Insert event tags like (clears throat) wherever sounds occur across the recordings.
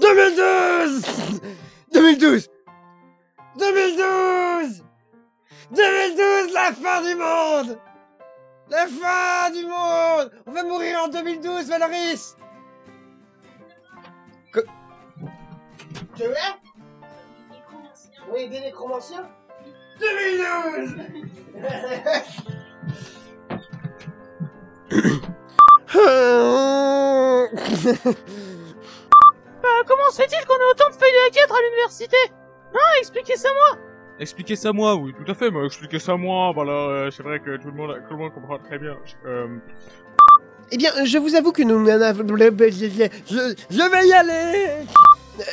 2012 2012 2012 2012, la fin du monde! La fin du monde! On va mourir en 2012, Valoris! Que- Tu là Oui, des nécromanciens. 2012 Bah, (laughs) (laughs) comment se fait-il qu'on ait autant de feuilles de A4 à l'université Hein Expliquez ça moi Expliquez ça moi, oui, tout à fait, mais expliquez ça moi, voilà, euh, c'est vrai que tout le monde, tout le monde comprend très bien. Euh, Eh bien, je vous avoue que nous n'en avons... Je, je vais y aller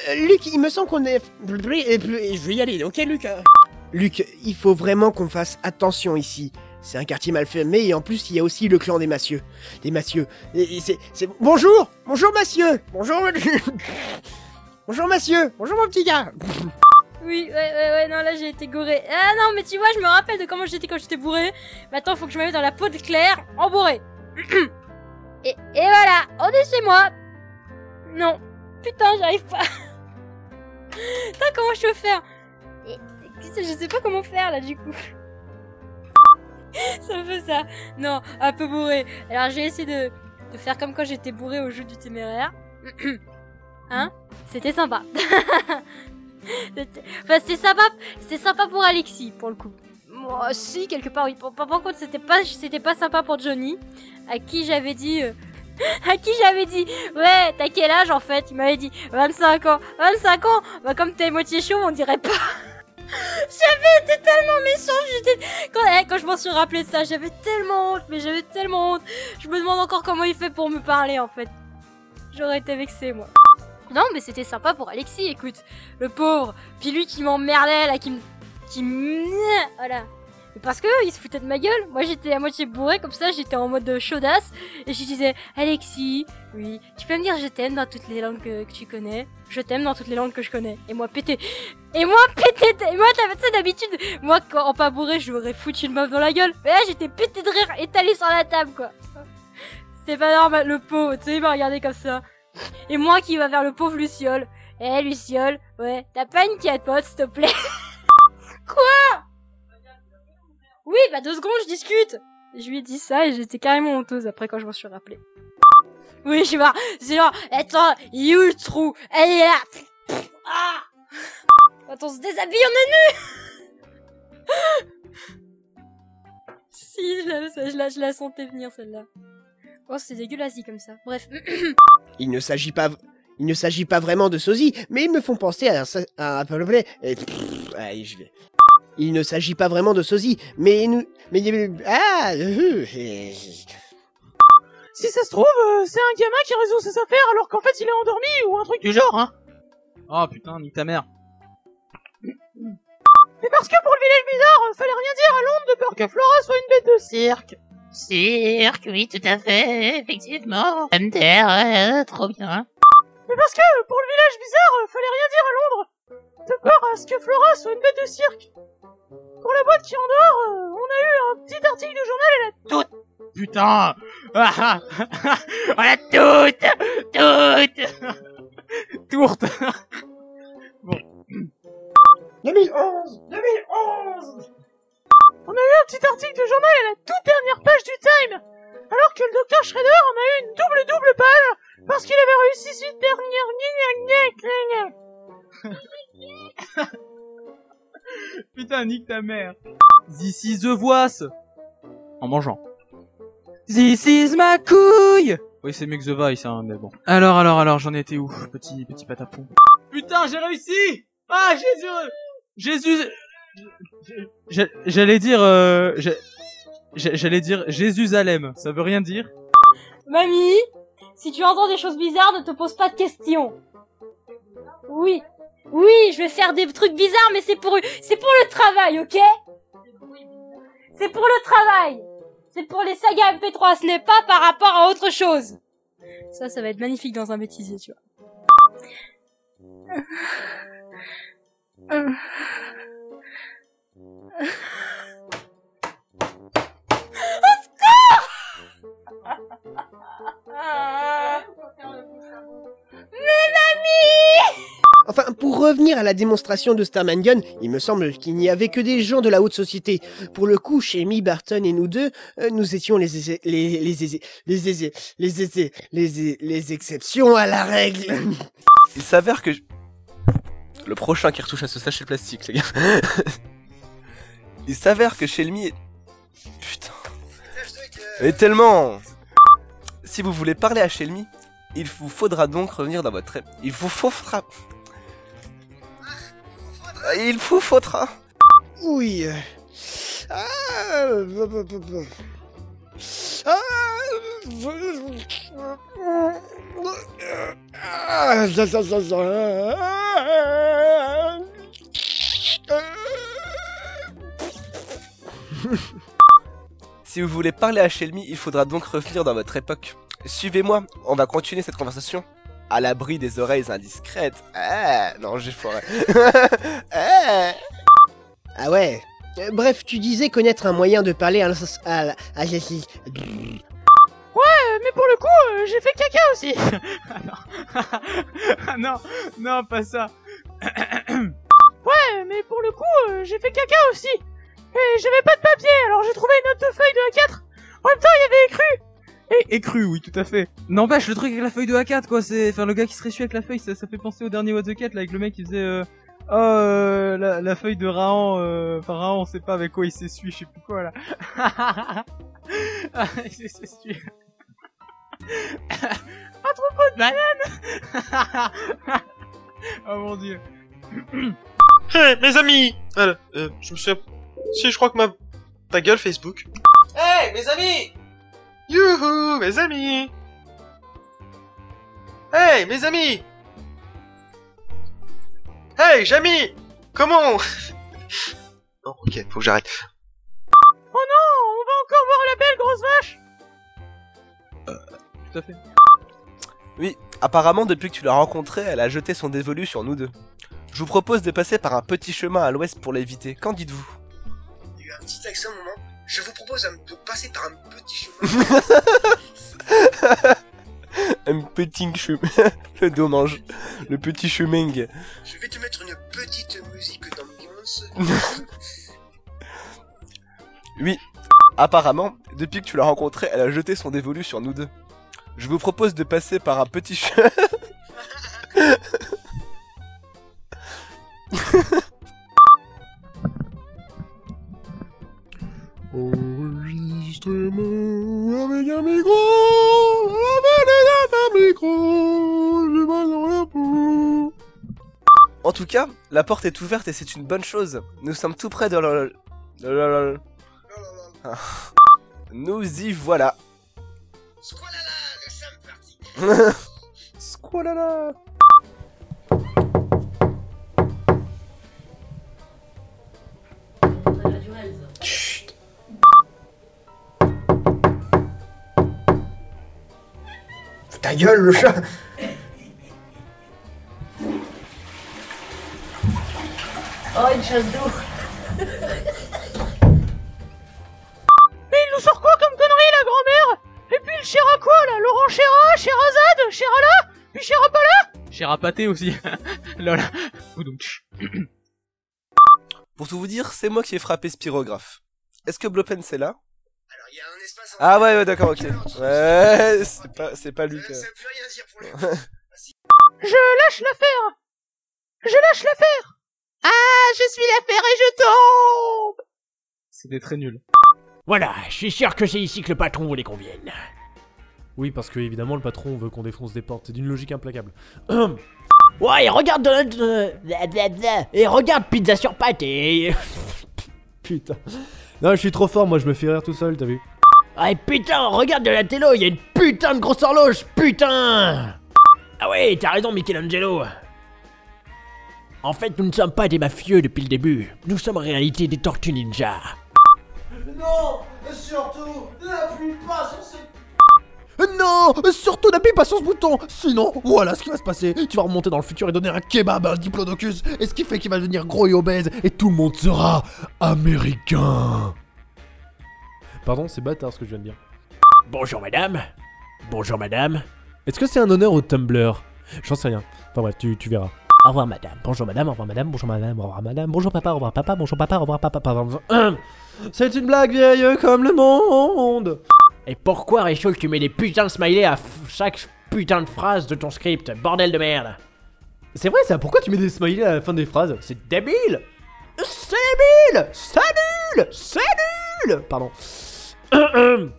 Euh, Luc, il me semble qu'on est... et puis- Je vais y aller, ok Luc hein Luc, il faut vraiment qu'on fasse attention ici. C'est un quartier mal fermé et en plus il y a aussi le clan des massieux. Des massieux. Et- et c'est- c'est- Bonjour Bonjour massieux Bonjour (laughs) Bonjour massieux Bonjour mon petit gars Oui, ouais, ouais, ouais, non, là j'ai été gouré. Ah non, mais tu vois, je me rappelle de comment j'étais quand j'étais bourré. Maintenant, faut que je me mette dans la peau de Claire, en bourré. (coughs) et, et voilà, on est chez moi. Non, putain, j'arrive pas. (laughs) Putain, comment je peux faire? Et- et- Je sais pas comment faire là, du coup. Ça me fait ça. Non, un peu bourré. Alors, j'ai essayé de, de faire comme quand j'étais bourré au jeu du téméraire. (clears throat) hein? C'était sympa. (laughs) C'était- sympa, c'était sympa pour Alexis, pour le coup. Moi, si, quelque part, oui. Par contre, c'était pas, c'était pas sympa pour Johnny, à qui j'avais dit, euh, (laughs) à qui j'avais dit, ouais, t'as quel âge en fait? Il m'avait dit 25 ans. 25 ans? Bah, comme t'es moitié chaud, on dirait pas. (laughs) j'avais été tellement méchante, quand, eh, quand je m'en suis rappelé de ça, j'avais tellement honte, mais j'avais tellement honte. Je me demande encore comment il fait pour me parler en fait. J'aurais été vexée, moi. Non, mais c'était sympa pour Alexis, écoute. Le pauvre. Puis lui qui m'emmerdait, là, qui me... Qui. Voilà. Parce que il se foutait de ma gueule. Moi, j'étais à moitié bourré, comme ça, j'étais en mode chaudasse. Et je disais, Alexis, oui, tu peux me dire je t'aime dans toutes les langues que, tu connais. Je t'aime dans toutes les langues que je connais. Et moi, pété. Et moi, pété. Et moi, t'avais ça d'habitude. Moi, quand en pas bourré, je lui aurais foutu une meuf dans la gueule. Mais là, j'étais pété de rire, étalé sur la table, quoi. C'est pas normal, le pauvre. Tu sais, il m'a regardé comme ça. Et moi qui va vers le pauvre Luciole. Eh, Luciole, ouais, t'as pas une pote, s'il te plaît (laughs) bah deux secondes, je discute Je lui ai dit ça et j'étais carrément honteuse après quand je m'en suis rappelé. Oui, je sais pas, c'est genre, attends, il est où le trou? Elle est là Ah Quand on se déshabille, on est nu (laughs) Si, je la, je, la, sentais venir celle-là. Oh, c'est dégueulasse comme ça. Bref. (coughs) Il ne s'agit pas... Il ne s'agit pas vraiment de sosie, mais ils me font penser à un... à et- pff, Allez, je vais... Il ne s'agit pas vraiment de sosie, mais nous... Mais... Ah euh, euh, Si ça se trouve, euh, c'est un gamin qui résout ses affaires alors qu'en fait il est endormi ou un truc du genre, hein Oh putain, nique ta mère. Mais parce que pour le village bizarre, euh, fallait rien dire à Londres de peur que Flora soit une bête de cirque. Cirque, oui, tout à fait, effectivement. MDR, trop bien. Mais parce que euh, pour le village bizarre, euh, fallait rien dire à Londres de peur à ce que Flora soit une bête de cirque. Pour la boîte qui en dehors, euh, on a eu un petit article de journal et la toute Putain. (laughs) Ah, ah, Voilà, toutes, toutes. (laughs) Tourte 2011 2011 On a eu un petit article de journal à la toute dernière page du Time, alors que le docteur Shredder en a eu une double double page parce qu'il avait réussi cette dernière (laughs) (laughs) Putain, nique ta mère This is the voice En mangeant. This is ma couille Oui, c'est mieux que The Voice, hein, mais bon. Alors, alors, alors, j'en étais où Petit, petit patapon? Putain, j'ai réussi Ah, Jésus Jésus J'ai- J'allais dire... Euh, j'ai- j'ai- J'allais dire Jérusalem, ça veut rien dire? Mamie, si tu entends des choses bizarres, ne te pose pas de questions. Oui, oui, je vais faire des trucs bizarres, mais c'est pour, c'est pour le travail, ok? C'est pour le travail. C'est pour les sagas MP3, ce n'est pas par rapport à autre chose. Ça, ça va être magnifique dans un bêtisier, tu vois. (laughs) Mais mamie Enfin, pour revenir à la démonstration de Starman Gun, il me semble qu'il n'y avait que des gens de la haute société. Pour le coup, chez Barton et nous deux, euh, nous étions les les les les les les les exceptions à la règle. (laughs) Il s'avère que... Le prochain qui retouche à ce sachet plastique, les gars. (laughs) Il s'avère que chez Mi... Putain. Et tellement Si vous voulez parler à Shelmy, il vous faudra donc revenir dans votre... Il vous faudra... Il vous faudra... Oui. euh. Ah, ça, ça. Si vous voulez parler à Shelmy, il faudra donc revenir dans votre époque. Suivez-moi, on va continuer cette conversation. À l'abri des oreilles indiscrètes. Ah, non, j'ai foiré. Ah. (laughs) Ah ouais. Euh, bref, tu disais connaître un moyen de parler à, la- à, la- à, Euh, mais pour le coup, euh, j'ai fait caca aussi. (laughs) Ah (laughs) non, non, pas ça. (coughs) Ouais, mais pour le coup, euh, j'ai fait caca aussi. Et j'avais pas de papier, alors j'ai trouvé une note de feuille de A4. En même temps, il y avait écrit. (laughs) Et, et cru, oui, tout à fait. N'empêche, le truc avec la feuille de A4, quoi, c'est... Enfin, le gars qui se ressuie avec la feuille, ça, ça fait penser au dernier What the Cat, là, avec le mec qui faisait... Euh... Oh, euh, la, la feuille de Rahan, euh... Enfin, Rahan, on sait pas avec quoi il s'essuie, je sais plus quoi, là. ah, (laughs) il s'essuie. (laughs) Un troupeau de bananes. oh mon dieu. Hé, mes amis Voilà, euh, je me souviens... Si, je crois que ma... Ta gueule, Facebook. Hé, mes amis Youhou, mes amis Hey, mes amis Hey, Jamy Comment? Non, (laughs) ok, faut que j'arrête. Oh non, on va encore voir la belle grosse vache. Tout à fait. Oui, apparemment, depuis que tu l'as rencontrée, elle a jeté son dévolu sur nous deux. Je vous propose de passer par un petit chemin à l'ouest pour l'éviter. Qu'en dites-vous? Il y a eu un petit accent au moment. Je vous propose de passer par un petit chemin. (laughs) Un petit chemin. (laughs) le dommage. Le petit chemin. Je vais te mettre une petite musique d'ambiance. (laughs) Oui, apparemment, depuis que tu l'as rencontrée, elle a jeté son dévolu sur nous deux. Je vous propose de passer par un petit chemin. En tout cas, la porte est ouverte et c'est une bonne chose. Nous sommes tout près de la... de la- Ah. Nous y voilà. Squalala, le Sam parti. (laughs) Squalala. Ta gueule, le chat. Mais il nous sort quoi comme connerie, la grand-mère? Et puis le Chéra quoi, là? Laurent Chéra, Chérazade, Chérala, puis Chérapala pâté aussi. (laughs) Lol. Pour tout vous dire, c'est moi qui ai frappé Spirographe. Est-ce que Blopen c'est là? Alors, il y a un espace. Ah ouais, ouais d'accord, ok. Ouais, c'est pas, c'est pas lui. que- Ça veut rien dire pour le (laughs) Je lâche l'affaire Je lâche l'affaire Ah, je suis l'affaire et je tombe C'était très nul. Voilà, je suis sûr que c'est ici que le patron voulait qu'on vienne. Oui, parce que évidemment, le patron veut qu'on défonce des portes. C'est d'une logique implacable. (clears throat) Ouais, et regarde Donald... euh, bla. Et regarde Pizza sur pâte et... (laughs) Putain. Non, je suis trop fort, moi je me fais rire tout seul, t'as vu Ah et putain, regarde de la télo, il y a une putain de grosse horloge, putain Ah ouais, t'as raison Michelangelo. En fait, nous ne sommes pas des mafieux depuis le début. Nous sommes en réalité des tortues ninja. Non Surtout, n'appuie pas sur ce... Non Surtout n'appuie pas sur ce bouton Sinon, voilà ce qui va se passer. Tu vas remonter dans le futur et donner un kebab à un diplodocus. Et ce qui fait qu'il va devenir gros et obèse. Et tout le monde sera américain. Pardon, c'est bâtard ce que je viens de dire. Bonjour madame. Bonjour madame. Est-ce que c'est un honneur au Tumblr? J'en sais rien. Enfin bref, tu, tu verras. Au revoir madame, bonjour madame, au revoir madame, bonjour madame, au revoir madame, bonjour papa, au revoir papa, bonjour papa, au revoir papa, pardon. (clears throat) C'est une blague vieille comme le monde. Et pourquoi Richoul tu mets des putains de smileys à chaque putain de phrase de ton script, bordel de merde. C'est vrai ça, pourquoi tu mets des smileys à la fin des phrases? C'est débile. C'est nul C'est nul. C'est nul. Pardon. (clears throat)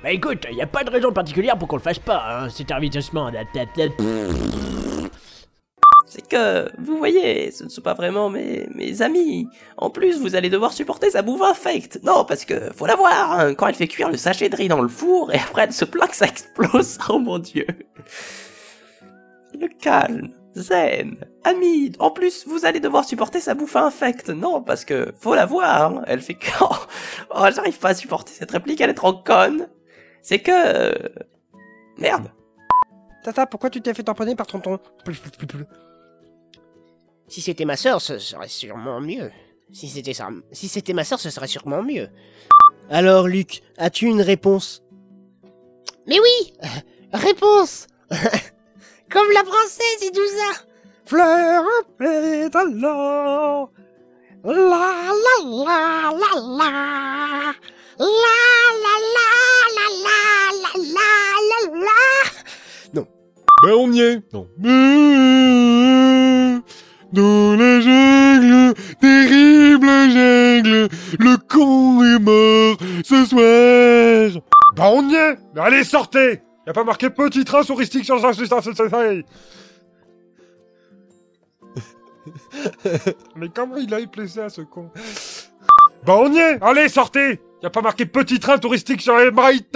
Bah écoute, y a pas de raison particulière pour qu'on le fasse pas, hein, cet investissement. Que, vous voyez, ce ne sont pas vraiment mes, amis. En plus, vous allez devoir supporter sa bouffe infecte. Non, parce que, faut la voir, hein, quand elle fait cuire le sachet de riz dans le four, et après elle se plaint que ça explose. (laughs) Oh mon dieu. Le calme, zen, Hamid. En plus, vous allez devoir supporter sa bouffe infecte. Non, parce que, faut la voir, hein, elle fait que... (laughs) Oh, j'arrive pas à supporter cette réplique, elle est trop conne. C'est que... Merde. Tata, pourquoi tu t'es fait tamponner par tonton? Si c'était ma sœur, ce serait sûrement mieux. Si c'était ça, si c'était ma sœur, ce serait sûrement mieux. Alors, Luc, as-tu une réponse? Mais oui! (laughs) Réponse! (laughs) Comme la princesse et tout ça! Fleur pétalant La la la la la. La la la la la la la la la. Ben on y est. Non. (laughs) Dans la jungle, terrible jungle, le con est mort ce soir. Ben on y est Mais Allez, sortez Y a pas marqué petit train touristique sur le Mais comment il a éplacé à ce con Ben on y est Allez, sortez Y a pas marqué petit train touristique sur les bright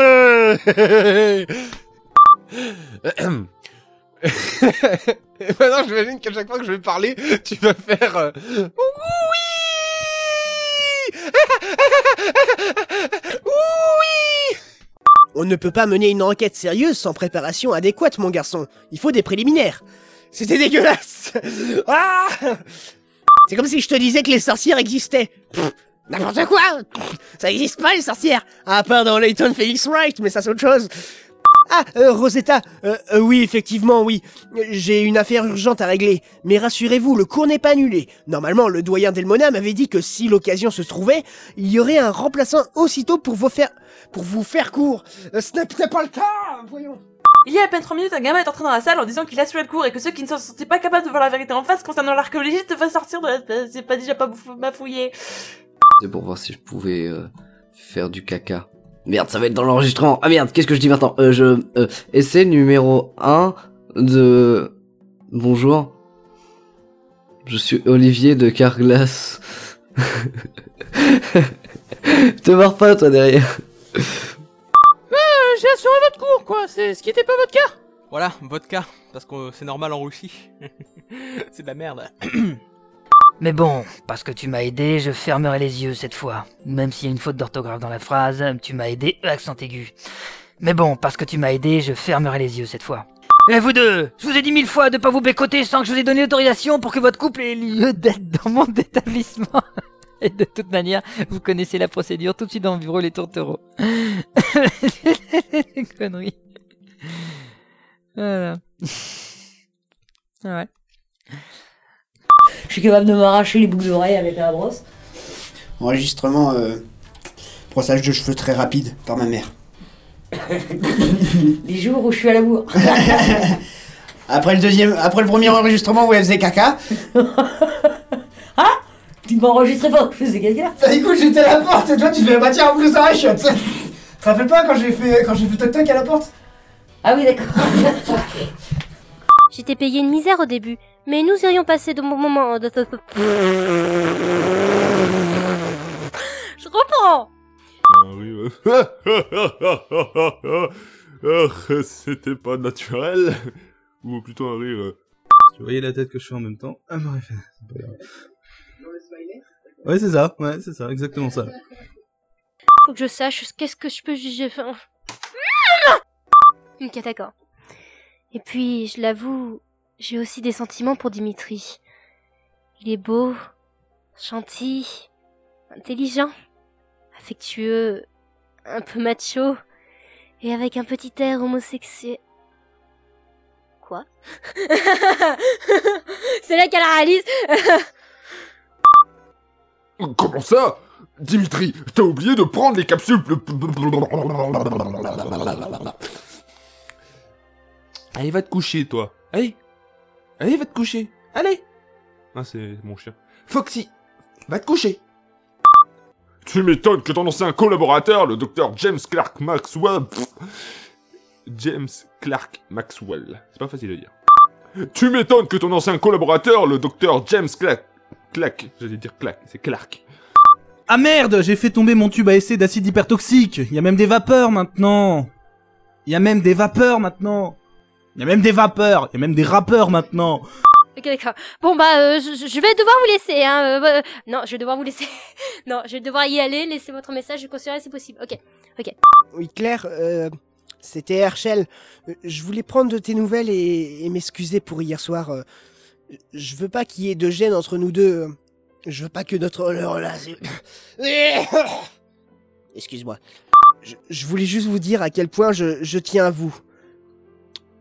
(laughs) maintenant, j'imagine qu'à chaque fois que je vais parler, tu vas faire. euh, Oui (laughs) On ne peut pas mener une enquête sérieuse sans préparation adéquate, mon garçon. Il faut des préliminaires. C'était dégueulasse. (laughs) Ah C'est comme si je te disais que les sorcières existaient. N'importe quoi Ça existe pas, les sorcières À part dans Layton Felix Wright, mais ça c'est autre chose. Ah, euh, Rosetta, euh, euh, oui, effectivement, oui. J'ai une affaire urgente à régler. Mais rassurez-vous, le cours n'est pas annulé. Normalement, le doyen Delmona m'avait dit que si l'occasion se trouvait, il y aurait un remplaçant aussitôt pour vous faire... pour vous faire court. Euh, ce n'est pas le cas Voyons. Il y a à peine 3 minutes, un gamin est entré dans la salle en disant qu'il assurait le cours et que ceux qui ne se sentaient pas capables de voir la vérité en face concernant l'archéologie devaient sortir de la... C'est pas déjà pas bouffe- bafouillé. C'est pour voir si je pouvais euh, faire du caca. Merde, ça va être dans l'enregistrement. Ah merde, qu'est-ce que je dis maintenant euh, Je euh, essai numéro 1 de Bonjour. Je suis Olivier de Carglass. (laughs) Te marre pas toi derrière. Euh, j'ai assuré votre cours, quoi. C'est ce qui était pas votre cas. Voilà, vodka, parce que c'est normal en Russie. (laughs) c'est de la merde. (clears throat) Mais bon, parce que tu m'as aidé, je fermerai les yeux cette fois. Même s'il y a une faute d'orthographe dans la phrase, tu m'as aidé, accent aigu. Mais bon, parce que tu m'as aidé, je fermerai les yeux cette fois. Et vous deux, je vous ai dit mille fois de pas vous bécoter sans que je vous ai donné autorisation pour que votre couple ait lieu d'être dans mon (laughs) établissement. Et de toute manière, vous connaissez la procédure tout de suite dans le bureau les tourtereaux. (laughs) Les conneries. Voilà. (laughs) Ouais. Je suis capable de m'arracher les boucles d'oreilles avec la brosse. Enregistrement, euh, brossage de cheveux très rapide par ma mère. (laughs) Les jours où je suis à la bourre. (laughs) Après le deuxième, après le premier enregistrement où elle faisait caca. (laughs) Tu m'as enregistré pas, je faisais caca. Bah écoute, j'étais à la porte et toi tu fais bah tiens en plus ça je Tu te rappelles pas quand j'ai fait quand j'ai fait toc toc à la porte? Ah oui d'accord. J'étais payé une misère au début, mais nous irions passer de bons moments. de- Je reprends. Ah, (laughs) C'était pas naturel. Ou plutôt un rire. euh, Tu voyais la tête que je fais en même temps Ah bref. Ouais, c'est ça, ouais, c'est ça, exactement ça. Faut que je sache qu'est-ce que je peux juger. Enfin... Ok, d'accord. Et puis, je l'avoue, j'ai aussi des sentiments pour Dimitri. Il est beau, gentil, intelligent, affectueux, un peu macho, et avec un petit air homosexuel. Quoi c'est là qu'elle réalise. Comment ça Dimitri, t'as oublié de prendre les capsules... Allez, va te coucher, toi. Allez. Allez, va te coucher. Allez. Ah, c'est mon chien. Foxy, va te coucher. Tu m'étonnes que ton ancien collaborateur, le docteur James Clark Maxwell... pff, James Clark Maxwell. C'est pas facile à dire. Tu m'étonnes que ton ancien collaborateur, le docteur James Clark... Clac. J'allais dire clac. C'est Clark. Ah merde, j'ai fait tomber mon tube à essai d'acide hypertoxique. Il y a même des vapeurs maintenant. Il y a même des vapeurs maintenant. Il y a même des vapeurs. Il y a même des rappeurs maintenant. Ok, d'accord. Bon, bah, euh, je, je vais devoir vous laisser, hein. euh, euh, non, je vais devoir vous laisser. (laughs) non, je vais devoir y aller. Laissez votre message, je considère si possible. Ok, ok. Oui, Claire, euh, c'était Herschel. Je voulais prendre de tes nouvelles et, et m'excuser pour hier soir. Je veux pas qu'il y ait de gêne entre nous deux. Je veux pas que notre relation... (coughs) Excuse-moi. Je, je voulais juste vous dire à quel point je, je tiens à vous.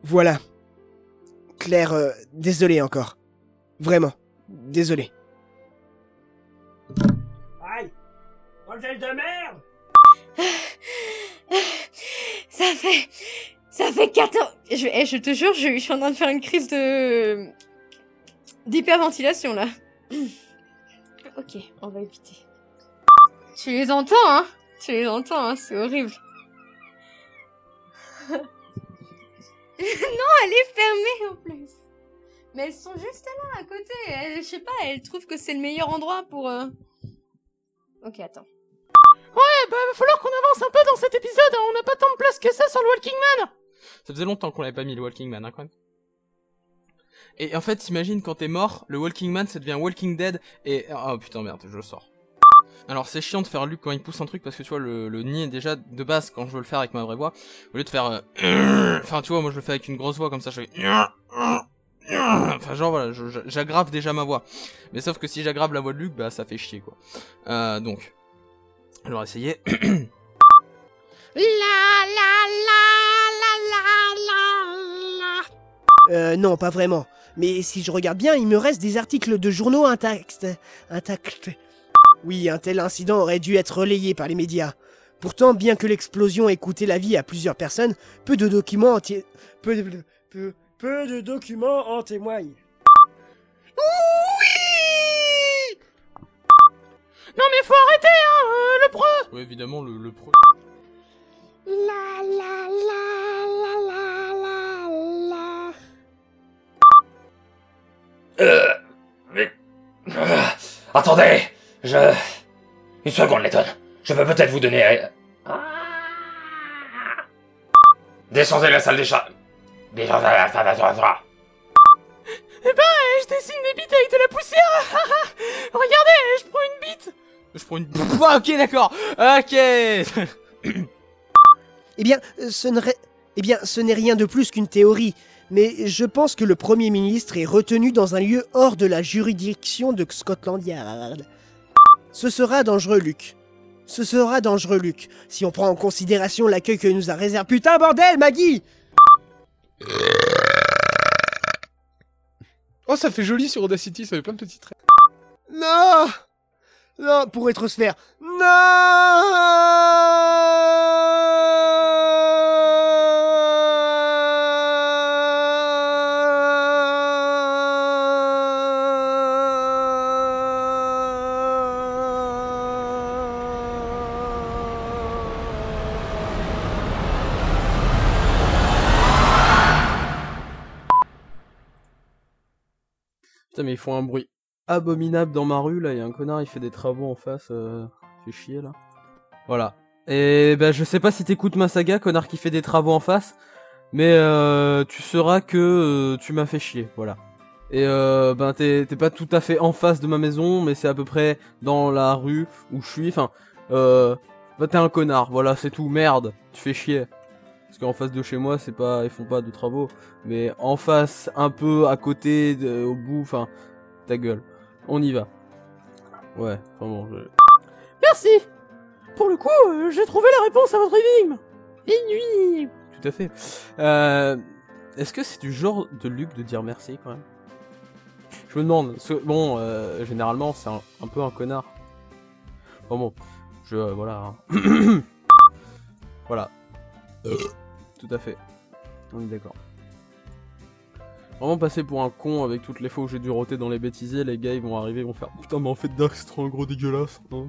Voilà. Claire, euh, désolé encore. Vraiment. Désolé. Aïe Bordel de merde Ça fait. Ça fait 14. Je, eh, je te jure, je, je suis en train de faire une crise de. d'hyperventilation là. (clears throat) ok, on va éviter. Tu les entends, hein? Tu les entends, hein? C'est horrible. (laughs) (laughs) non, elle est fermée en plus. Mais elles sont juste là, à côté. Elles- je sais pas, elles trouvent que c'est le meilleur endroit pour. euh, Ok, attends. Ouais, bah va falloir qu'on avance un peu dans cet épisode, hein. on n'a pas tant de place que ça sur le Walking Man. Ça faisait longtemps qu'on l'avait pas mis le Walking Man, hein, quand même. Et en fait, t'imagines quand t'es mort, le Walking Man ça devient Walking Dead et oh putain merde, je le sors. Alors c'est chiant de faire Luc quand il pousse un truc parce que tu vois le, le nid déjà de base quand je veux le faire avec ma vraie voix, au lieu de faire, euh, enfin tu vois moi je le fais avec une grosse voix comme ça, je fais, enfin genre voilà, j'aggrave déjà ma voix. Mais sauf que si j'aggrave la voix de Luc, bah ça fait chier quoi. Euh, donc, on va essayer. La la la la la la Euh, non, pas vraiment. Mais si je regarde bien, il me reste des articles de journaux intacts. Intacts. Oui, un tel incident aurait dû être relayé par les médias. Pourtant, bien que l'explosion ait coûté la vie à plusieurs personnes, peu de documents enti- peu de, peu, peu de documents en témoignent. Non mais faut arrêter, hein, euh, le pro. Ouais évidemment le, le pro. La la la la la la la. Euh. Mais. Ah, attendez Je. Une seconde, Letton. Je peux peut-être vous donner. Ah. Descendez la salle des chats. Descendez la salle des chats. Eh ben, je dessine des bites avec de la poussière. (laughs) Regardez, je prends une bite. Je prends une. (laughs) Ah, ok d'accord. Ok. (coughs) Eh bien, euh, ce n'est eh bien, ce n'est rien de plus qu'une théorie, mais je pense que le Premier ministre est retenu dans un lieu hors de la juridiction de Scotland Yard. Ce sera dangereux, Luc. Ce sera dangereux, Luc, si on prend en considération l'accueil que nous a réservé... Putain, bordel, Maggie Oh, ça fait joli sur Audacity, ça fait plein de petits traits. Non Non, pour rétrosphère. Mais ils font un bruit abominable dans ma rue, là. Il y a un connard, il fait des travaux en face. Euh... Fait chier, là. Voilà. Et ben, je sais pas si t'écoutes ma saga, connard qui fait des travaux en face. Mais euh, tu sauras que euh, tu m'as fait chier, voilà. Et euh, ben t'es pas tout à fait en face de ma maison, mais c'est à peu près dans la rue où je suis. Enfin, bah t'es un connard, voilà, c'est tout. Merde, tu fais chier. Parce qu'en face de chez moi, c'est pas, ils font pas de travaux, mais en face, un peu à côté, de- au bout, enfin, ta gueule. On y va. Ouais, vraiment. Je... Merci. Pour le coup, euh, j'ai trouvé la réponse à votre énigme. Inuit. Tout à fait. Euh, Est-ce que c'est du genre de Luc de dire merci quand même? Je me demande, ce- bon, euh, généralement, c'est un, un peu un connard. Bon, bon, je. euh, voilà. hein. (clears throat) voilà. Tout à fait. On est d'accord. Vraiment passer pour un con avec toutes les fois où j'ai dû roter dans les bêtisiers, les gars ils vont arriver, ils vont faire Putain, mais en fait, Dark c'est trop un gros dégueulasse. Hein.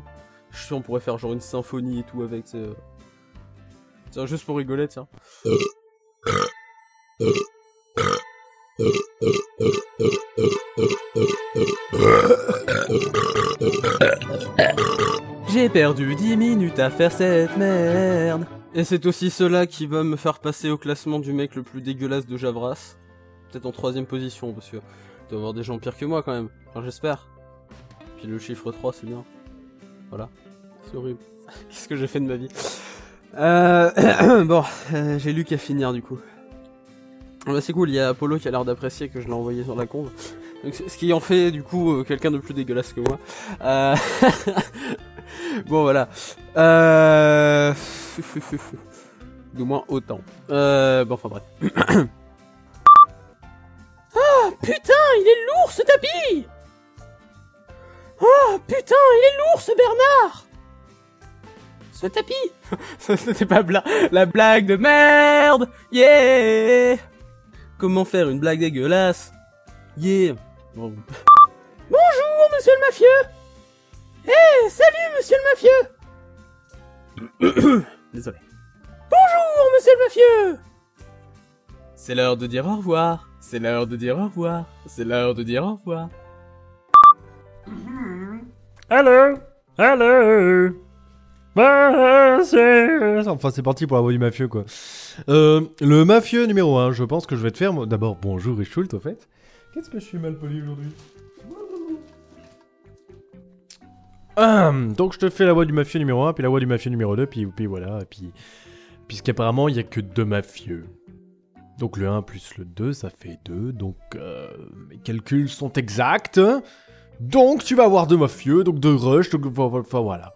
Je suis sûr, on pourrait faire genre une symphonie et tout avec, euh. Tiens, juste pour rigoler, tiens. J'ai perdu 10 minutes à faire cette merde. Et c'est aussi cela qui va me faire passer au classement du mec le plus dégueulasse de Javras. Peut-être en troisième position, parce que doit avoir des gens pires que moi quand même. Enfin, j'espère. Puis le chiffre 3, c'est bien. Voilà. C'est horrible. (laughs) Qu'est-ce que j'ai fait de ma vie euh... (coughs) Bon, euh, j'ai lu qu'à finir du coup. Ah Bah c'est cool, il y a Apollo qui a l'air d'apprécier que je l'ai envoyé sur la conve. Donc, ce qui en fait du coup euh, quelqu'un de plus dégueulasse que moi. Euh... (laughs) bon voilà. Euh... De moins autant. Euh... Bon enfin bref. Ah, putain, il est lourd ce tapis Oh, putain, il est lourd ce Bernard Ce tapis C'était pas bla- la blague de merde Yeah Comment faire une blague dégueulasse Yeah Bon. Bonjour, monsieur le mafieux Eh, salut, monsieur le mafieux Désolé. Bonjour, monsieur le mafieux C'est l'heure de dire au revoir. C'est l'heure de dire au revoir. C'est l'heure de dire au revoir. Allô Allô Bah, c'est- Enfin, c'est parti pour la voix du mafieux, quoi. Euh, le mafieux numéro 1, je pense que je vais te faire... D'abord, bonjour Richult, au fait. Qu'est-ce que je suis mal poli aujourd'hui? Donc je te fais la voix du mafieux numéro 1, puis la voix du mafieux numéro 2, puis, voilà, puis... Puisqu'apparemment, il y a que deux mafieux. Donc le 1 plus le 2, ça fait 2, donc euh, mes calculs sont exacts. Donc tu vas avoir deux mafieux, donc deux rush, donc vo- vo- vo- voilà.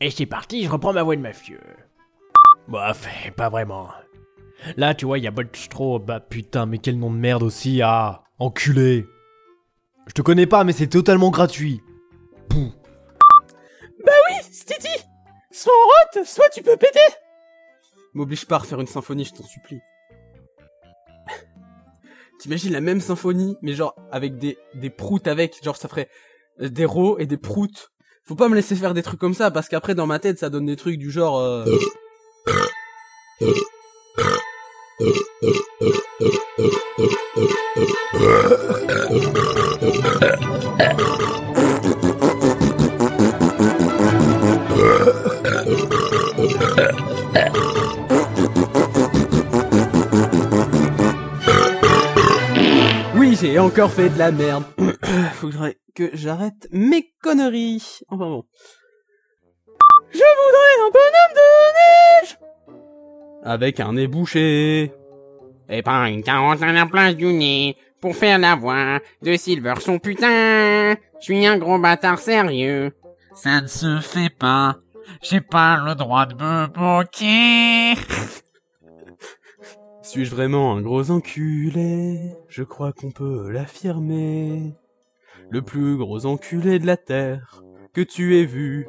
Et c'est parti, je reprends ma voix de mafieux. Bah, fait, pas vraiment. Là, tu vois, il y a Bolstro, bah putain, mais quel nom de merde aussi, ah Enculé Je te connais pas, mais c'est totalement gratuit. Bah oui, Stiti Soit on rote, soit tu peux péter M'oblige pas à refaire une symphonie, je t'en supplie. T'imagines la même symphonie, mais genre avec des, des proutes avec, genre ça ferait euh, des ro et des proutes. Faut pas me laisser faire des trucs comme ça, parce qu'après dans ma tête ça donne des trucs du genre... euh, (laughs) Oui, j'ai encore fait de la merde. (coughs) Faudrait que j'arrête mes conneries. Enfin bon. Je voudrais un bonhomme de neige Avec un nez bouché. Et pas une quarantaine à la place du nez pour faire la voix de Silver son putain. Je suis un gros bâtard sérieux. Ça ne se fait pas. J'ai pas le droit de me moquer. (laughs) Suis-je vraiment un gros enculé? Je crois qu'on peut l'affirmer. Le plus gros enculé de la terre que tu aies vu.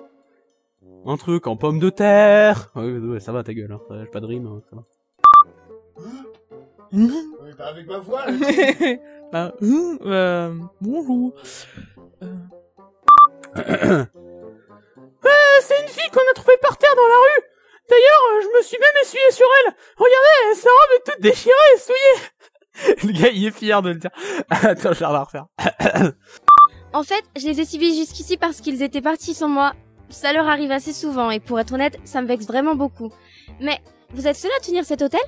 Un truc en pomme de terre. Ouais, ça va ta gueule, hein. J'ai pas de rime, hein, ça va. avec ma voix, (laughs) Bah, hum, euh, bonjour. Euh... (clears throat) C'est une fille qu'on a trouvée par terre dans la rue. D'ailleurs, euh, je me suis même essuyé sur elle. Regardez, sa robe est toute déchirée et souillée. (laughs) le gars, il est fier de le dire. (laughs) Attends, je vais la refaire. (coughs) En fait, je les ai suivis jusqu'ici parce qu'ils étaient partis sans moi. Ça leur arrive assez souvent et pour être honnête, ça me vexe vraiment beaucoup. Mais vous êtes seul à tenir cet hôtel?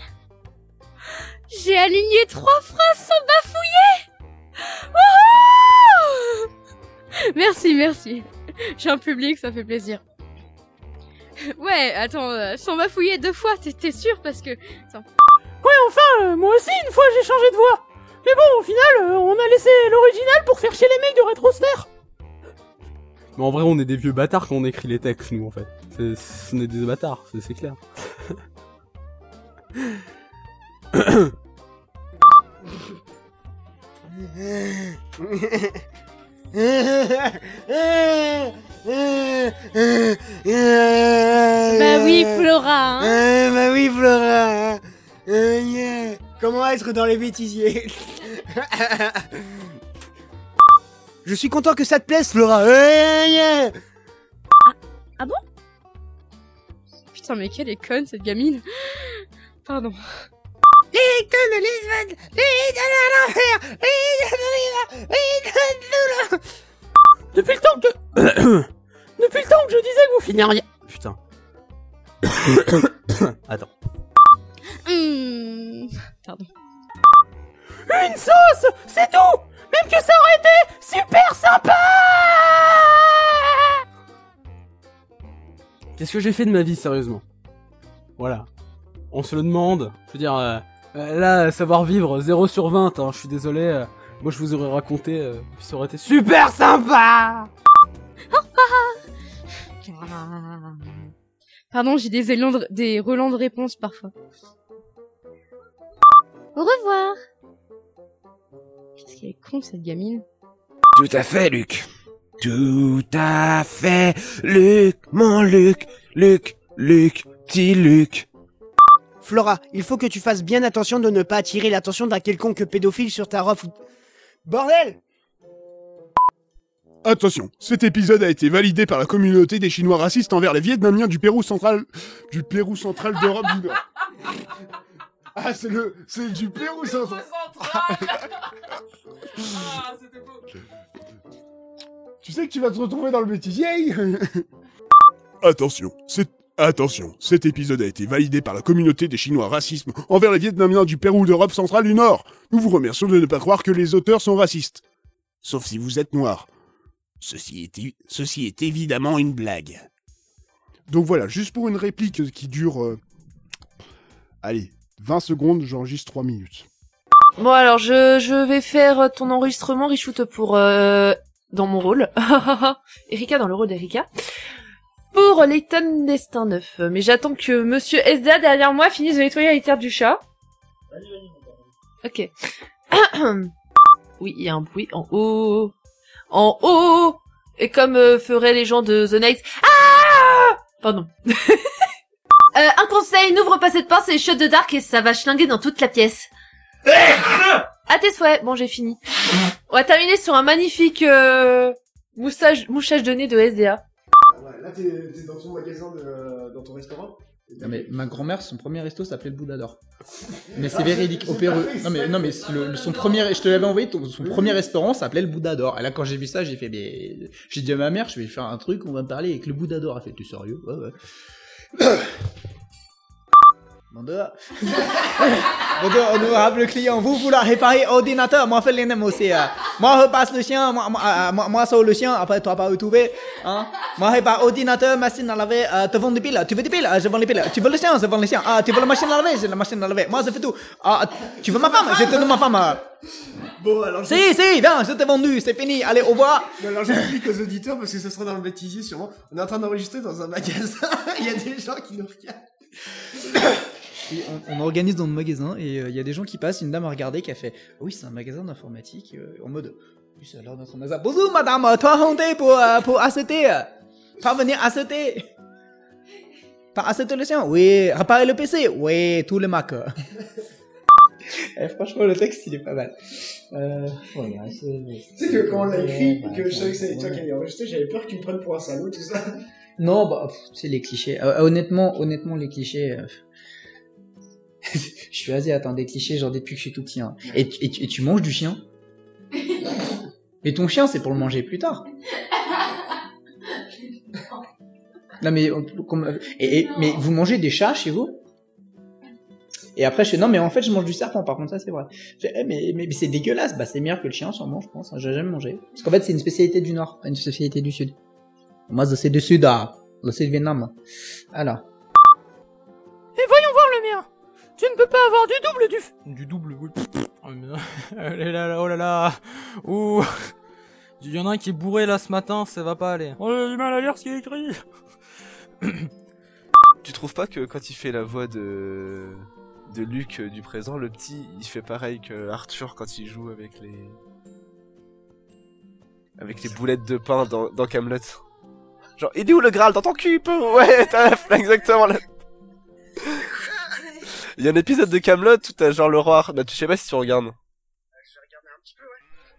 J'ai aligné trois phrases sans bafouiller Oh Merci, merci. J'ai un public, ça fait plaisir. Ouais, attends, euh, sans bafouiller deux fois, t'es sûr parce que... Attends. Ouais, enfin, euh, moi aussi, une fois, j'ai changé de voix. Mais bon, au final, euh, on a laissé l'original pour faire chier les mecs de Rétrosphère. Mais en vrai, on est des vieux bâtards quand on écrit les textes, nous, en fait. C'est, on est des bâtards, c'est, c'est clair. (laughs) Bah oui, Flora, hein. Euh, bah oui, Flora. Euh, yeah. Comment être dans les bêtisiers? (laughs) Je suis content que ça te plaise, Flora. Euh, yeah. Ah bon? Putain, mais quelle est conne cette gamine. Pardon. Les les les. Depuis le temps que... (coughs) Depuis le temps que je disais que vous finiriez... Putain. (coughs) Attends. Hmm, Pardon. Une sauce, c'est tout. Même que ça aurait été super sympa. Qu'est-ce que j'ai fait de ma vie, sérieusement? Voilà. On se le demande. Je veux dire, euh, là, savoir vivre 0 sur 20, hein, je suis désolé. euh, moi, je vous aurais raconté, euh, ça aurait été super sympa Pardon, j'ai des élans de- des relents de réponse parfois. Au revoir. Qu'est-ce qu'elle est con cette gamine. Tout à fait, Luc. Tout à fait, Luc, mon Luc, Luc, Luc, petit Luc. Flora, il faut que tu fasses bien attention de ne pas attirer l'attention d'un quelconque pédophile sur ta robe. Bordel Attention, cet épisode a été validé par la communauté des Chinois racistes envers les Vietnamiens du Pérou central, du Pérou central d'Europe du Nord. Ah, c'est le, c'est du Pérou central. (laughs) Tu sais que tu vas te retrouver dans le bêtisier (laughs) Attention, c'est... Attention, cet épisode a été validé par la communauté des Chinois racisme envers les Vietnamiens du Pérou d'Europe centrale du Nord. Nous vous remercions de ne pas croire que les auteurs sont racistes. Sauf si vous êtes noir. Ceci est, évidemment une blague. Donc voilà, juste pour une réplique qui dure... euh, Allez, 20 secondes, j'enregistre 3 minutes. Bon alors je, je vais faire ton enregistrement Richoute pour euh, dans mon rôle. (laughs) Erika dans le rôle d'Erika. Pour Leighton Destin 9. Mais j'attends que Monsieur SDA derrière moi finisse de nettoyer la litière du chat. Ok. (coughs) oui, il y a un bruit en haut. En haut Et comme euh, feraient les gens de The Night. Ah Pardon. (laughs) Euh, un conseil, n'ouvre pas cette pince et shut the dark et ça va schlinguer dans toute la pièce. (coughs) À tes souhaits. Bon, j'ai fini. On va terminer sur un magnifique euh, moussage, mouchage de nez de SDA. Là, t'es dans ton magasin, dans ton restaurant Non mais ma grand-mère, son premier resto s'appelait le Bouddha d'or. (laughs) Mais c'est véridique, au Pérou. Non mais non mais le- son premier, je te l'avais envoyé, ton- son premier restaurant s'appelait le Bouddha d'or. Et là quand j'ai vu ça, j'ai fait mais j'ai dit à ma mère, je vais faire un truc, on va me parler avec le Bouddha d'or. Elle fait, tu sérieux? Ouais ouais. (laughs) Bonjour, honorable client, vous voulez réparer ordinateur, moi fais les mêmes aussi. euh. Moi repasse le chien, moi, moi, euh, moi, moi sauve le chien, après vas pas retrouver. Hein. Moi répare ordinateur, machine à laver, euh, te vends des piles, tu veux des piles, euh, je vends les piles. Tu veux le chien, je vends le chien. Ah, tu veux la machine à laver, j'ai la machine à laver. Moi je fais tout. Ah, tu veux ma femme, je te donne ma femme. euh. Bon, alors. Si, si, viens, je t'ai vendu, c'est fini, allez, au revoir. Mais alors j'explique aux auditeurs parce que ce sera dans le bêtisier sûrement. On est en train d'enregistrer dans un magasin. (laughs) Il y a des gens qui nous regardent. Et on, on organise dans le magasin et euh, il y a des gens qui passent, une dame a regardé qui a fait Oui, c'est un magasin d'informatique euh, en mode Oui, ça a l'air d'être un magasin. Bonjour madame, toi honte pour, euh, pour acheter. euh, Pas venir acheter. (laughs) Pas acheter le chien Oui. Réparer le PC Oui, tous les Mac. (laughs) Eh, franchement, le texte il est pas mal. Euh, c'est- Tu sais que quand on l'a écrit, que je savais que c'était toi qui allais enregistrer, j'avais peur qu'ils me prennent pour un salaud, tout ça. Non, bah, c'est les clichés. Euh, honnêtement, honnêtement, les clichés. Euh, (laughs) je suis asiate, hein, des clichés, genre depuis que je suis tout petit. hein. Et, tu- et tu- et tu manges du chien? (laughs) Mais ton chien, c'est pour le manger plus tard. (laughs) Non, mais, on- comme- et, et- mais vous mangez des chats chez vous? Et après, je fais non, mais en fait, je mange du serpent, par contre, ça, c'est vrai. Je fais, Eh, mais, mais, mais c'est dégueulasse, bah, c'est meilleur que le chien, sûrement, je pense. hein, J'ai jamais mangé. Parce qu'en fait, c'est une spécialité du Nord, pas une spécialité du Sud. Moi, c'est du Sud, ah. C'est du Vietnam. Alors. Et voyons voir le mien. Tu ne peux pas avoir du double du. f- Du double, oui. Oh, (laughs) est là, là, oh là là. Ouh. Il y en a un qui est bourré là ce matin, ça va pas aller. Oh, j'ai du mal à lire ce qui est écrit. (coughs) Tu trouves pas que quand il fait la voix de de Luc euh, du présent, le petit, il fait pareil que Arthur quand il joue avec les avec les boulettes de pain dans, dans Camelot? Genre, il est où le Graal? Dans ton cul, peu Ouais, (laughs) t'as exactement là. Il y a un épisode de Camelot où t'as genre le roi. Bah, tu sais pas si tu regardes.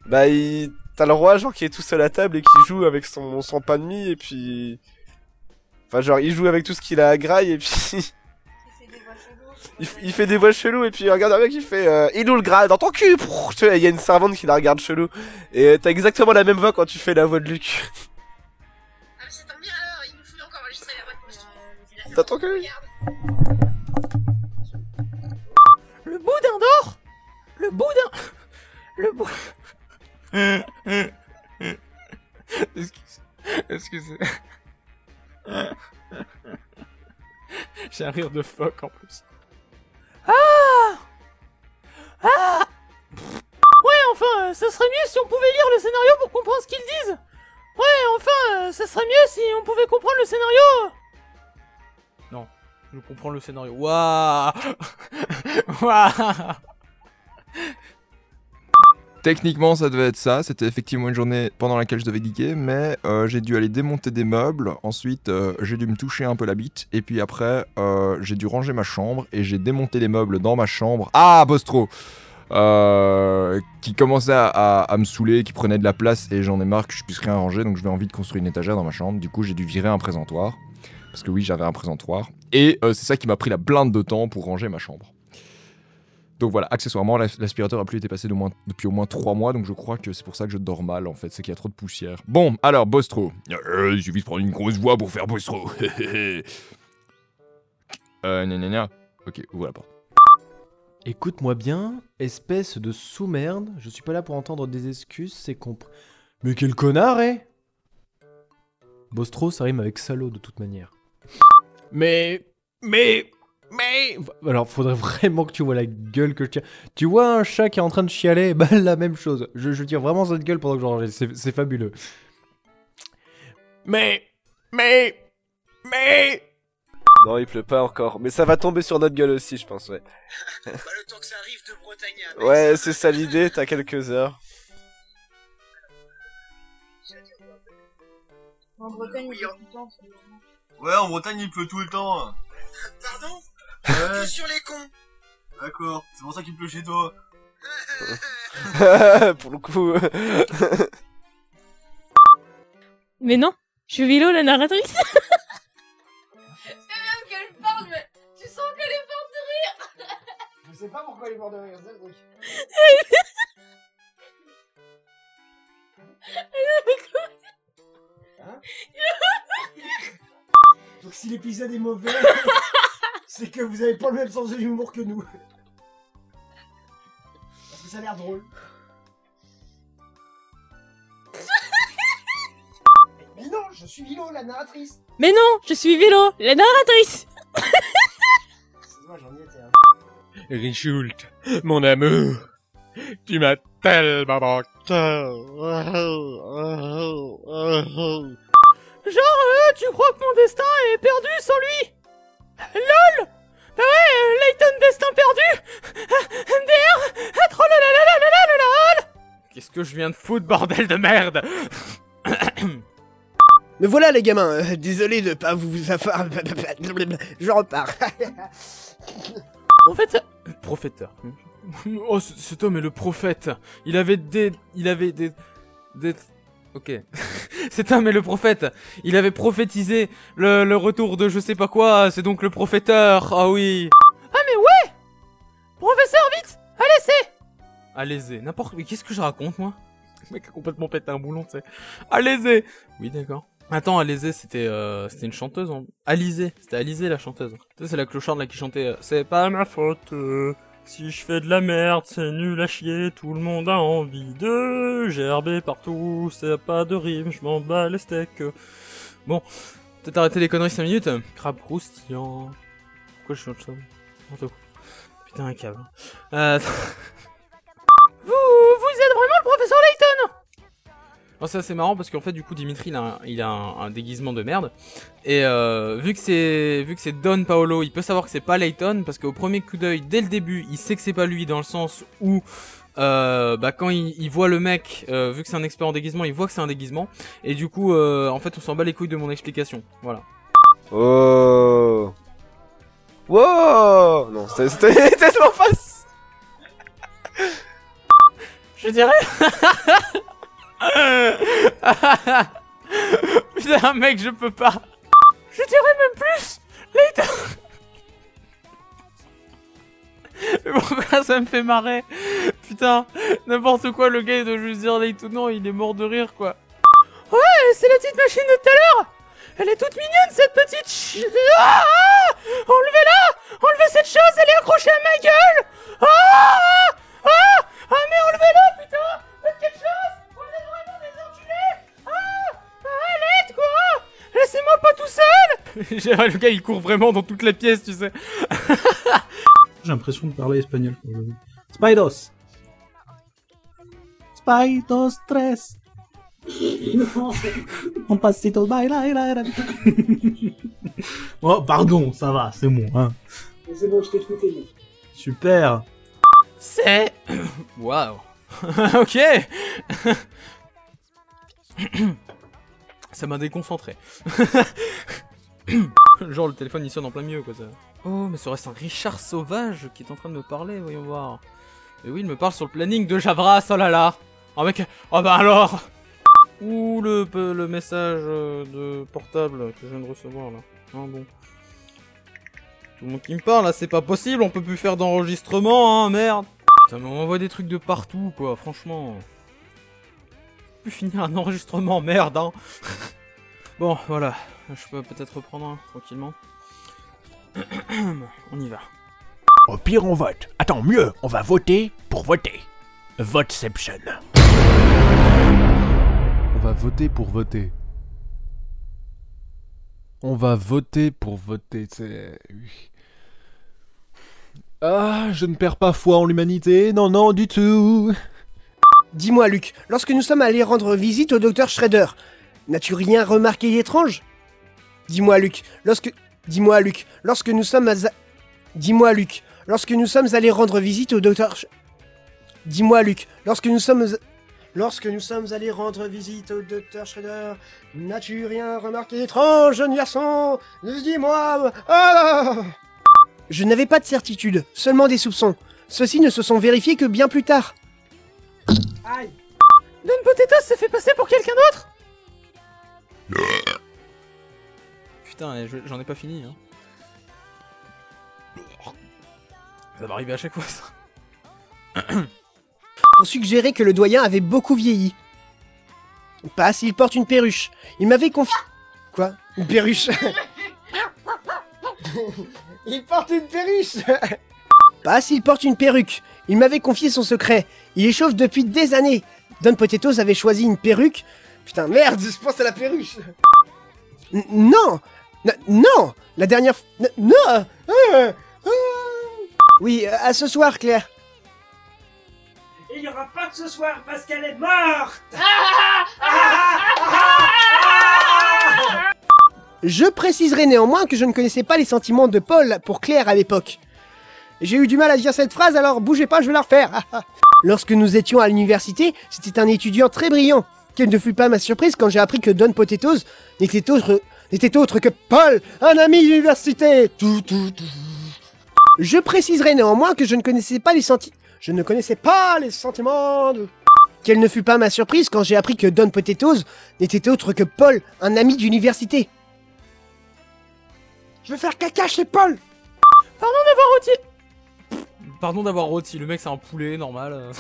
Bah, il... t'as le roi genre qui est tout seul à table et qui joue avec son, son pain de mie et puis. Enfin, genre, il joue avec tout ce qu'il a à graille et puis. Il, (laughs) il fait des voix chelous et puis il regarde un mec il fait euh, Il où le Graal dans ton cul Prrr Tu vois, il y a une servante qui la regarde chelou. Et euh, t'as exactement la même voix quand tu fais la voix de Luc. Dans ton cul boudin d'or! Le boudin! Le bou... (laughs) Excuse- Excusez. (laughs) J'ai un rire de phoque en plus. Ah! Ah! Ouais, enfin, euh, ça serait mieux si on pouvait lire le scénario pour comprendre ce qu'ils disent. Ouais, enfin, euh, ça serait mieux si on pouvait comprendre le scénario. Non, je comprends le scénario. Waouh (laughs) Techniquement, ça devait être ça. C'était effectivement une journée pendant laquelle je devais geeker, mais euh, j'ai dû aller démonter des meubles. Ensuite, euh, j'ai dû me toucher un peu la bite. Et puis après, euh, j'ai dû ranger ma chambre et j'ai démonté les meubles dans ma chambre. Ah, Bostro qui commençait à, me saouler, qui prenait de la place et j'en ai marre que je puisse rien ranger, donc je vais envie de construire une étagère dans ma chambre. Du coup, j'ai dû virer un présentoir. Parce que oui, j'avais un présentoir. Et c'est ça qui m'a pris la blinde de temps pour ranger ma chambre. Donc voilà, accessoirement, l'as- l'aspirateur a plus été passé de moins- depuis au moins 3 mois, donc je crois que c'est pour ça que je dors mal en fait, c'est qu'il y a trop de poussière. Bon, alors, Bostro. Euh, il suffit de prendre une grosse voix pour faire Bostro. (laughs) euh, gna gna gna. Ok, ouvre la porte. Écoute-moi bien, espèce de sous-merde, je suis pas là pour entendre des excuses, c'est compris. Mais quel connard, eh Bostro, ça rime avec salaud de toute manière. Mais. Mais. Mais. Alors, faudrait (laughs) vraiment que tu vois la gueule que je tiens. Tu vois un chat qui est en train de chialer? (laughs) Bah, la même chose. Je, je tire vraiment cette gueule pendant que j'enregistre, c'est c'est fabuleux. Mais. Mais. Mais. Non, il pleut pas encore. Mais ça va tomber sur notre gueule aussi, je pense, ouais. ouais, c'est ça l'idée, t'as quelques heures. En Bretagne, il y a tout le temps. ça. Ouais, en Bretagne, il pleut tout le temps. Pardon? Ouais. sur les cons D'accord, c'est pour ça qu'il pleut chez toi. (laughs) pour le coup. (laughs) Mais non, je suis Vilo, la narratrice (laughs) C'est même qu'elle parle, mais tu sens qu'elle est morte de rire. Je sais pas pourquoi il est mort de rire, c'est le truc. Hein? Donc si l'épisode est mauvais, c'est que vous avez pas le même sens de l'humour que nous. Parce que ça a l'air drôle. Mais non, je suis Lilo, la narratrice. Mais non, je suis Vilo, la narratrice j'en étais. Hein. Richult, mon amour, tu m'as tellement manqué. Genre, euh, tu crois que mon destin est perdu sans lui? LOL Bah ouais, euh, Layton destin perdu MDR Trollolololololol Qu'est-ce que je viens de foutre, bordel de merde (coughs) Mais voilà les gamins, euh, désolé de pas vous avoir... Je repars. (laughs) En fait, Prophéteur. Oh, cet homme est le prophète. Il avait des... Il avait des... Des... Ok. Cet homme est le prophète. Il avait prophétisé le, le retour de je sais pas quoi. C'est donc le prophéteur. Ah oui. Ah mais ouais Professeur, vite Allez, c'est Allez-y. N'importe... Mais qu'est-ce que je raconte, moi? Le mec a complètement pété un boulon, tu sais. Allez-y Oui, d'accord. Attends, Alizé, c'était euh, c'était une chanteuse. En... Alizé, c'était Alizé la chanteuse. Tu sais, c'est la clocharde là qui chantait. euh, c'est pas ma faute. euh, si je fais de la merde, c'est nul à chier. Tout le monde a envie de gerber partout. C'est pas de rime, je m'en bats les steaks. Bon, peut-être arrêter les conneries 5 minutes. Crabe croustillant. Pourquoi je chante ça. Putain, un câble. Euh, (laughs) Vous, vous êtes vraiment le professeur Layton Non, ça c'est marrant parce qu'en fait du coup Dimitri il a un, il a un, un déguisement de merde et euh, vu que c'est vu que c'est Don Paolo, il peut savoir que c'est pas Layton parce qu'au premier coup d'œil dès le début il sait que c'est pas lui dans le sens où euh, bah quand il, il voit le mec, euh, vu que c'est un expert en déguisement, il voit que c'est un déguisement et du coup euh, en fait on s'en bat les couilles de mon explication, voilà. Oh. Wow Non, c'était (laughs) tellement face Je dirais. (laughs) (laughs) Putain, mec, je peux pas. Je dirais même plus. (laughs) Mais Pourquoi ça me fait marrer? Putain, n'importe quoi, le gars il doit juste dire Layton. Non, il est mort de rire quoi. Ouais, c'est la petite machine de tout à l'heure. Elle est toute mignonne cette petite. ch- Ah, ah enlevez-la Enlevez cette chose, elle est accrochée à ma gueule. Ah, ah, ah, ah mais enlevez-la putain Faites quelque chose Laissez-moi pas tout seul (laughs) J'ai- Le gars, il court vraiment dans toute la pièce, tu sais. (laughs) J'ai l'impression de parler espagnol. Spidos. Spidos 3. Un pasito baila, baila, baila. (laughs) Oh, pardon, ça va, c'est bon, hein. C'est bon, je t'ai tout. Super. C'est... (coughs) Waouh Ok Ça m'a déconcentré. (coughs) Genre le téléphone il sonne en plein milieu quoi ça. Oh mais ce reste un Richard Sauvage qui est en train de me parler, voyons voir. Et oui il me parle sur le planning de Javras, oh là là Oh mec, oh bah alors Ouh le, le message euh, de portable que je viens de recevoir là? Ah bon. Tout le monde qui me parle là, c'est pas possible, on peut plus faire d'enregistrement, hein, merde. Putain, mais on m'envoie des trucs de partout, quoi, franchement. Plus finir un enregistrement, merde, hein. (laughs) bon, voilà, je peux peut-être reprendre hein, tranquillement. (clears throat) on y va. Au pire, on vote. Attends, mieux, on va voter pour voter. Voteception. On va voter pour voter. On va voter pour voter, c'est... Ah, je ne perds pas foi en l'humanité, non, non, du tout. Dis-moi, Luc, lorsque nous sommes allés rendre visite au docteur Shredder, n'as-tu rien remarqué d'étrange? Dis-moi, Luc, lorsque. Dis-moi, Luc, lorsque nous sommes. à- Dis-moi, Luc, lorsque nous sommes allés rendre visite au docteur. Dis-moi, Luc, lorsque nous sommes. Lorsque nous sommes allés rendre visite au docteur Shredder, n'as-tu rien remarqué d'étrange, jeune garçon Dis-moi ah Je n'avais pas de certitude, seulement des soupçons. Ceux-ci ne se sont vérifiés que bien plus tard. Aïe. Don Potatoes s'est fait passer pour quelqu'un d'autre? Putain, je- j'en ai pas fini, hein. Ça va arriver à chaque fois, ça. (coughs) pour suggérer que le doyen avait beaucoup vieilli. Pas s'il porte une perruche. Il m'avait confié... Quoi? Une perruche? (laughs) Il porte une perruche Pas s'il porte une perruque. Il m'avait confié son secret. Il échauffe depuis des années. Don Potatoes avait choisi une perruque. Putain, merde, je pense à la perruche. N- non N- Non La dernière n- Non Ah, ah. Oui, à ce soir, Claire. Il n'y aura pas de ce soir parce qu'elle est morte Je préciserai néanmoins que je ne connaissais pas les sentiments de Paul pour Claire à l'époque. J'ai eu du mal à dire cette phrase, alors bougez pas, je vais la refaire. (laughs) Lorsque nous étions à l'université, c'était un étudiant très brillant. Quelle ne fut pas ma surprise quand j'ai appris que Don Potatoes n'était autre, n'était autre que Paul, un ami d'université. Je préciserai néanmoins que je ne connaissais pas les sentiments. Je ne connaissais pas les sentiments de. (laughs) Quelle ne fut pas ma surprise quand j'ai appris que Don Potatoes n'était autre que Paul, un ami d'université. Je vais faire caca chez Paul Pardon d'avoir rôti. Pardon d'avoir rôti, le mec c'est un poulet, normal. euh.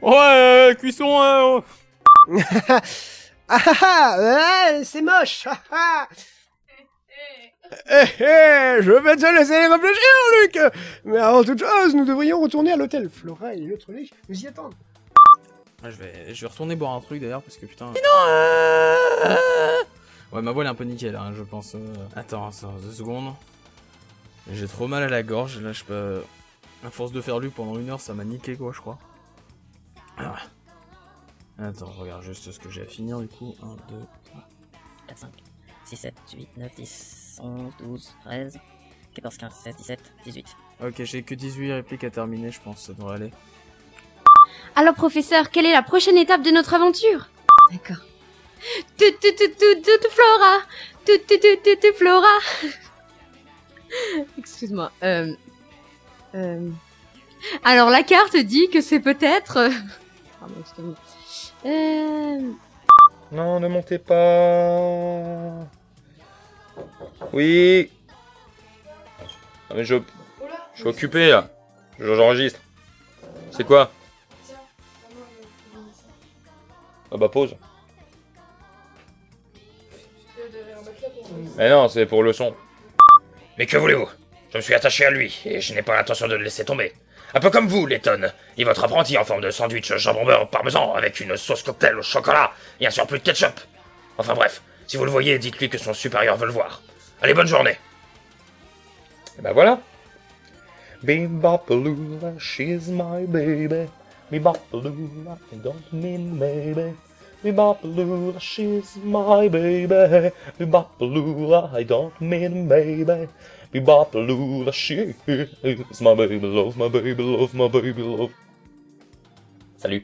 (laughs) ouais, euh, cuisson, euh, oh. (laughs) Ah ah ah ouais, C'est moche ah, ah. Eh eh, je vais te laisser réfléchir, Luc Mais avant toute chose, nous devrions retourner à l'hôtel. Flora et l'autre lit nous y attendent. Ouais, je vais, je vais retourner boire un truc d'ailleurs parce que putain. Non euh... Ouais, ma voix elle est un peu nickel, hein, je pense. euh. Attends, attends, deux secondes. J'ai trop mal à la gorge, là je peux. À force de faire lui pendant une heure, ça m'a niqué quoi, je crois. Ah. Attends, je regarde juste ce que j'ai à finir du coup. 1, 2, 3. 4, 5, 6, 7, 8, 9, 10, 11, 12, 13, 14, 15, 16, 17, 18. Ok, j'ai que 18 répliques à terminer, je pense, ça devrait aller. Alors, professeur, quelle est la prochaine étape de notre aventure? D'accord. Tu, tu, tu, tu, tu, Flora Tu, tu, tu, tu, tu, Flora (laughs) Excuse-moi. Euh... Euh... Alors, la carte dit que c'est peut-être... euh. (laughs) Euh... Non, ne montez pas. Oui. Non mais je, je suis occupé là. Je- J'enregistre. C'est quoi? Ah bah pause. Mais non, c'est pour le son. Mais que voulez-vous? Je me suis attaché à lui, et je n'ai pas l'intention de le laisser tomber. Un peu comme vous, Letton, et votre apprenti en forme de sandwich jambon beurre parmesan avec une sauce cocktail au chocolat et un surplus de ketchup. Enfin bref, si vous le voyez, dites-lui que son supérieur veut le voir. Allez, bonne journée. Et bah voilà. She's my baby. I don't mean maybe. She's my baby. I don't mean maybe. She is my baby love, my baby love, my baby love. Salut.